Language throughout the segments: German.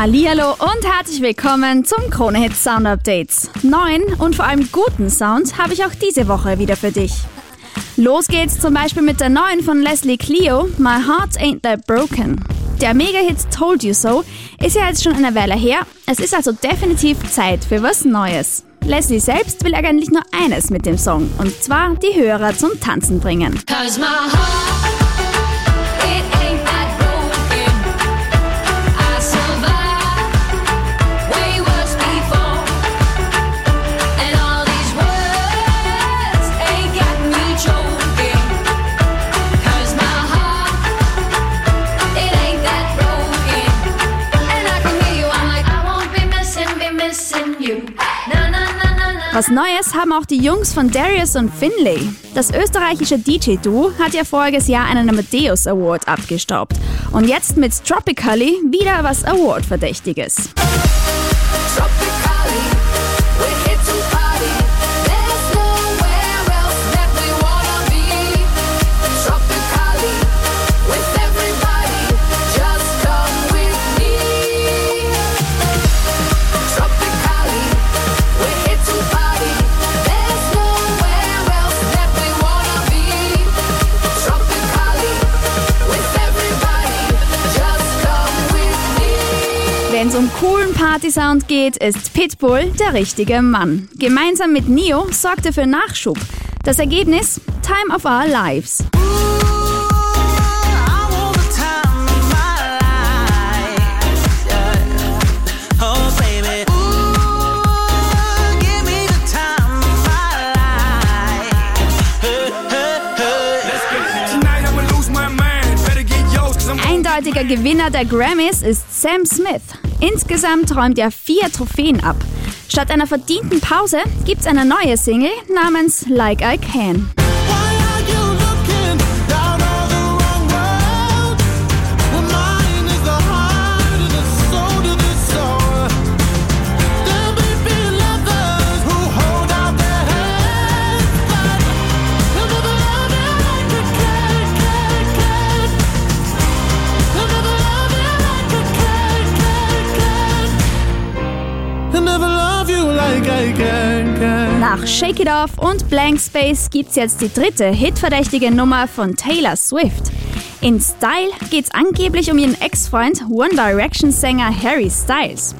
Hallihallo und herzlich willkommen zum Krone Hit Sound Updates. Neuen und vor allem guten Sound habe ich auch diese Woche wieder für dich. Los geht's zum Beispiel mit der neuen von Leslie Clio, My Heart Ain't That Broken. Der Mega-Hit Told You So ist ja jetzt schon eine Weile her, es ist also definitiv Zeit für was Neues. Leslie selbst will eigentlich nur eines mit dem Song, und zwar die Hörer zum Tanzen bringen. Was Neues haben auch die Jungs von Darius und Finlay. Das österreichische DJ-Duo hat ja voriges Jahr einen Amadeus Award abgestaubt. Und jetzt mit Tropically wieder was Award-Verdächtiges. Um coolen Partysound geht, ist Pitbull der richtige Mann. Gemeinsam mit Neo sorgt er für Nachschub. Das Ergebnis? Time of Our Lives. Eindeutiger Gewinner der Grammys ist Sam Smith. Insgesamt räumt er vier Trophäen ab. Statt einer verdienten Pause gibt's eine neue Single namens Like I Can. Nach Shake It Off und Blank Space gibt's jetzt die dritte hitverdächtige Nummer von Taylor Swift. In Style geht's angeblich um ihren Ex-Freund One Direction Sänger Harry Styles.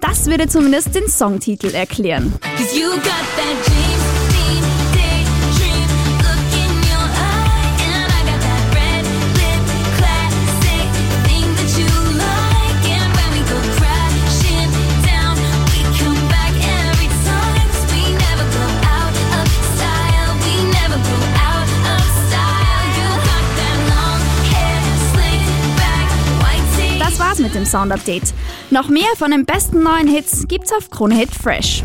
Das würde zumindest den Songtitel erklären. War's mit dem Sound Update. Noch mehr von den besten neuen Hits gibt's auf Krone Hit Fresh.